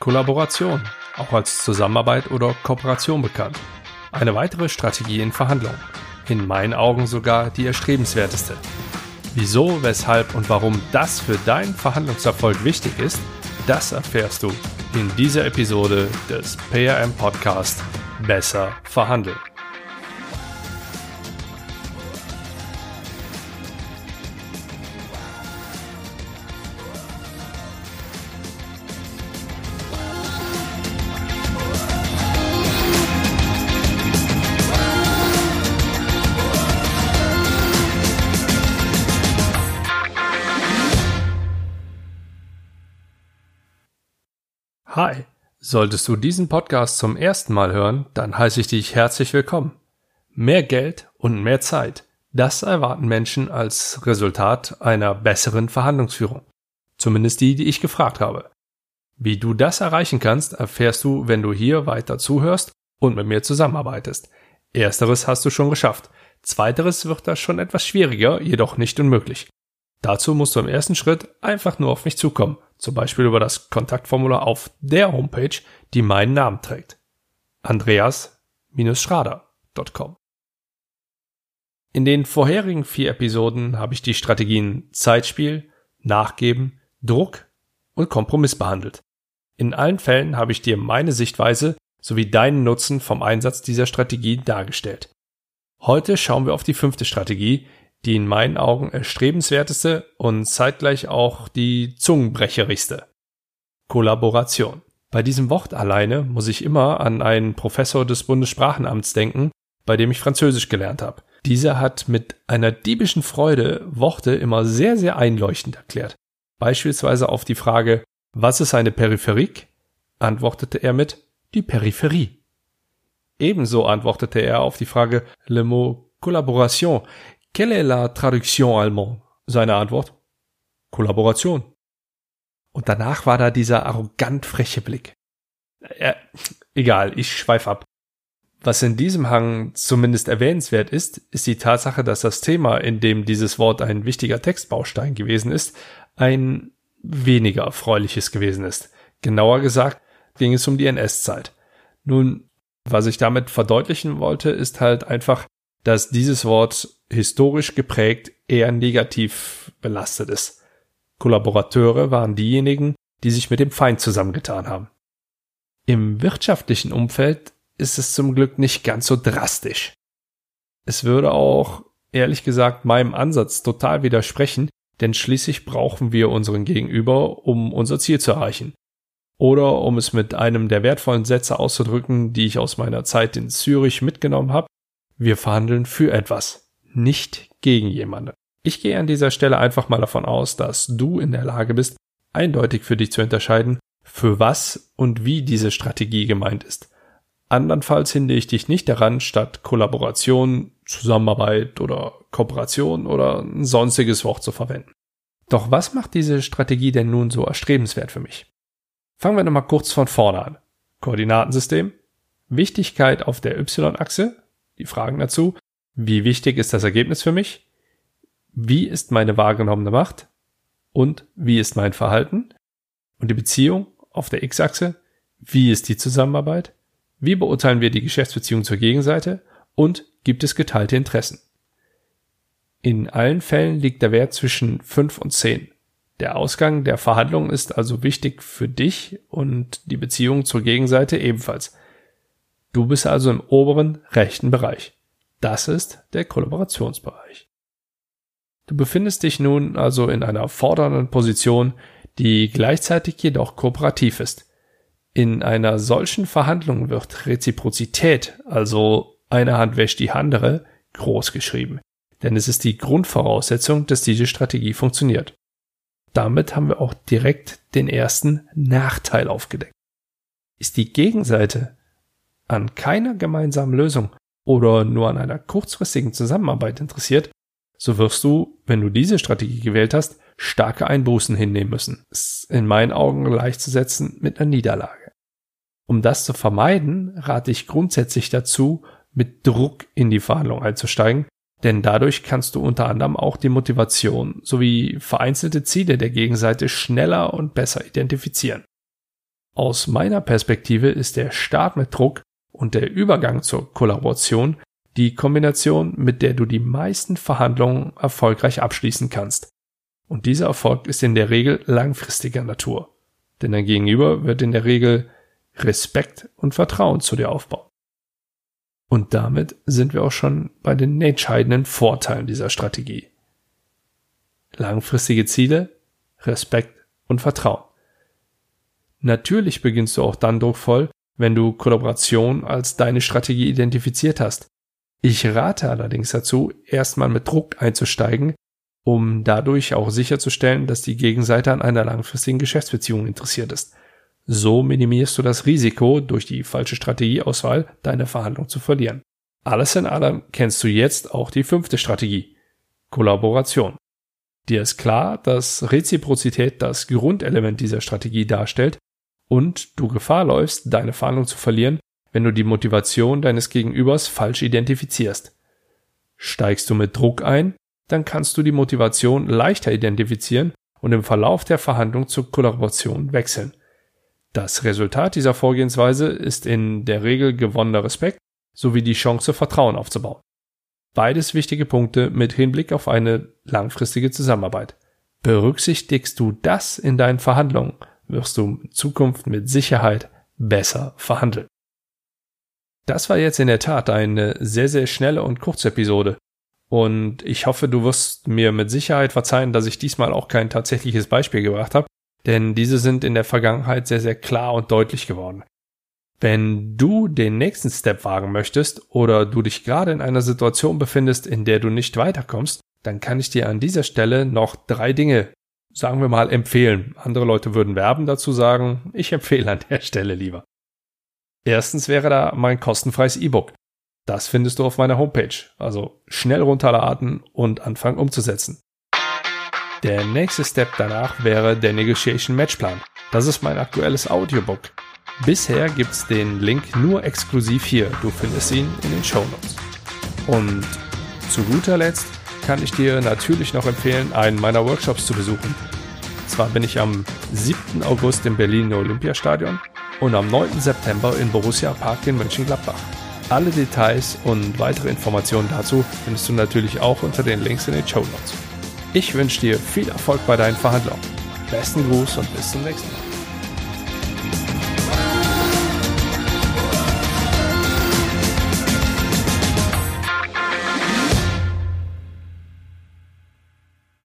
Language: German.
Kollaboration, auch als Zusammenarbeit oder Kooperation bekannt. Eine weitere Strategie in Verhandlungen. In meinen Augen sogar die erstrebenswerteste. Wieso, weshalb und warum das für deinen Verhandlungserfolg wichtig ist, das erfährst du in dieser Episode des PRM Podcast Besser verhandeln. Hi, solltest du diesen Podcast zum ersten Mal hören, dann heiße ich dich herzlich willkommen. Mehr Geld und mehr Zeit, das erwarten Menschen als Resultat einer besseren Verhandlungsführung. Zumindest die, die ich gefragt habe. Wie du das erreichen kannst, erfährst du, wenn du hier weiter zuhörst und mit mir zusammenarbeitest. Ersteres hast du schon geschafft. Zweiteres wird da schon etwas schwieriger, jedoch nicht unmöglich. Dazu musst du im ersten Schritt einfach nur auf mich zukommen, zum Beispiel über das Kontaktformular auf der Homepage, die meinen Namen trägt. Andreas-schrader.com In den vorherigen vier Episoden habe ich die Strategien Zeitspiel, Nachgeben, Druck und Kompromiss behandelt. In allen Fällen habe ich dir meine Sichtweise sowie deinen Nutzen vom Einsatz dieser Strategie dargestellt. Heute schauen wir auf die fünfte Strategie, die in meinen Augen erstrebenswerteste und zeitgleich auch die zungenbrecherigste. Kollaboration. Bei diesem Wort alleine muss ich immer an einen Professor des Bundessprachenamts denken, bei dem ich Französisch gelernt habe. Dieser hat mit einer diebischen Freude Worte immer sehr, sehr einleuchtend erklärt. Beispielsweise auf die Frage, was ist eine Peripherik? antwortete er mit die Peripherie. Ebenso antwortete er auf die Frage le mot collaboration Quelle est la traduction allemand? Seine Antwort? Kollaboration. Und danach war da dieser arrogant freche Blick. Ja, egal, ich schweif ab. Was in diesem Hang zumindest erwähnenswert ist, ist die Tatsache, dass das Thema, in dem dieses Wort ein wichtiger Textbaustein gewesen ist, ein weniger erfreuliches gewesen ist. Genauer gesagt ging es um die NS-Zeit. Nun, was ich damit verdeutlichen wollte, ist halt einfach, dass dieses Wort historisch geprägt eher negativ belastet ist. Kollaborateure waren diejenigen, die sich mit dem Feind zusammengetan haben. Im wirtschaftlichen Umfeld ist es zum Glück nicht ganz so drastisch. Es würde auch, ehrlich gesagt, meinem Ansatz total widersprechen, denn schließlich brauchen wir unseren Gegenüber, um unser Ziel zu erreichen. Oder um es mit einem der wertvollen Sätze auszudrücken, die ich aus meiner Zeit in Zürich mitgenommen habe, wir verhandeln für etwas, nicht gegen jemanden. Ich gehe an dieser Stelle einfach mal davon aus, dass du in der Lage bist, eindeutig für dich zu unterscheiden, für was und wie diese Strategie gemeint ist. Andernfalls hindere ich dich nicht daran, statt Kollaboration, Zusammenarbeit oder Kooperation oder ein sonstiges Wort zu verwenden. Doch was macht diese Strategie denn nun so erstrebenswert für mich? Fangen wir nochmal kurz von vorne an. Koordinatensystem, Wichtigkeit auf der Y-Achse, die Fragen dazu. Wie wichtig ist das Ergebnis für mich? Wie ist meine wahrgenommene Macht? Und wie ist mein Verhalten? Und die Beziehung auf der X-Achse? Wie ist die Zusammenarbeit? Wie beurteilen wir die Geschäftsbeziehung zur Gegenseite? Und gibt es geteilte Interessen? In allen Fällen liegt der Wert zwischen 5 und 10. Der Ausgang der Verhandlung ist also wichtig für dich und die Beziehung zur Gegenseite ebenfalls. Du bist also im oberen rechten Bereich. Das ist der Kollaborationsbereich. Du befindest dich nun also in einer fordernden Position, die gleichzeitig jedoch kooperativ ist. In einer solchen Verhandlung wird Reziprozität, also eine Hand wäscht die andere, groß geschrieben, denn es ist die Grundvoraussetzung, dass diese Strategie funktioniert. Damit haben wir auch direkt den ersten Nachteil aufgedeckt. Ist die Gegenseite an keiner gemeinsamen Lösung oder nur an einer kurzfristigen Zusammenarbeit interessiert, so wirst du, wenn du diese Strategie gewählt hast, starke Einbußen hinnehmen müssen. Ist in meinen Augen gleichzusetzen mit einer Niederlage. Um das zu vermeiden, rate ich grundsätzlich dazu, mit Druck in die Verhandlung einzusteigen, denn dadurch kannst du unter anderem auch die Motivation sowie vereinzelte Ziele der Gegenseite schneller und besser identifizieren. Aus meiner Perspektive ist der Start mit Druck und der Übergang zur Kollaboration die Kombination, mit der du die meisten Verhandlungen erfolgreich abschließen kannst. Und dieser Erfolg ist in der Regel langfristiger Natur. Denn dein Gegenüber wird in der Regel Respekt und Vertrauen zu dir aufbauen. Und damit sind wir auch schon bei den entscheidenden Vorteilen dieser Strategie. Langfristige Ziele, Respekt und Vertrauen. Natürlich beginnst du auch dann druckvoll, wenn du Kollaboration als deine Strategie identifiziert hast. Ich rate allerdings dazu, erstmal mit Druck einzusteigen, um dadurch auch sicherzustellen, dass die Gegenseite an einer langfristigen Geschäftsbeziehung interessiert ist. So minimierst du das Risiko, durch die falsche Strategieauswahl deine Verhandlung zu verlieren. Alles in allem kennst du jetzt auch die fünfte Strategie. Kollaboration. Dir ist klar, dass Reziprozität das Grundelement dieser Strategie darstellt und du Gefahr läufst, deine Verhandlung zu verlieren, wenn du die Motivation deines Gegenübers falsch identifizierst. Steigst du mit Druck ein, dann kannst du die Motivation leichter identifizieren und im Verlauf der Verhandlung zur Kollaboration wechseln. Das Resultat dieser Vorgehensweise ist in der Regel gewonnener Respekt sowie die Chance, Vertrauen aufzubauen. Beides wichtige Punkte mit Hinblick auf eine langfristige Zusammenarbeit. Berücksichtigst du das in deinen Verhandlungen, wirst du in Zukunft mit Sicherheit besser verhandeln. Das war jetzt in der Tat eine sehr, sehr schnelle und kurze Episode. Und ich hoffe, du wirst mir mit Sicherheit verzeihen, dass ich diesmal auch kein tatsächliches Beispiel gebracht habe, denn diese sind in der Vergangenheit sehr, sehr klar und deutlich geworden. Wenn du den nächsten Step wagen möchtest oder du dich gerade in einer Situation befindest, in der du nicht weiterkommst, dann kann ich dir an dieser Stelle noch drei Dinge, sagen wir mal, empfehlen. Andere Leute würden Werben dazu sagen, ich empfehle an der Stelle lieber. Erstens wäre da mein kostenfreies E-Book. Das findest du auf meiner Homepage. Also schnell runterladen und anfangen umzusetzen. Der nächste Step danach wäre der Negotiation Matchplan. Das ist mein aktuelles Audiobook. Bisher gibt's den Link nur exklusiv hier. Du findest ihn in den Show Notes. Und zu guter Letzt kann ich dir natürlich noch empfehlen, einen meiner Workshops zu besuchen. Zwar bin ich am 7. August im Berlin Olympiastadion und am 9. September in Borussia Park in Mönchengladbach. Alle Details und weitere Informationen dazu findest du natürlich auch unter den Links in den Show Notes. Ich wünsche dir viel Erfolg bei deinen Verhandlungen. Besten Gruß und bis zum nächsten Mal.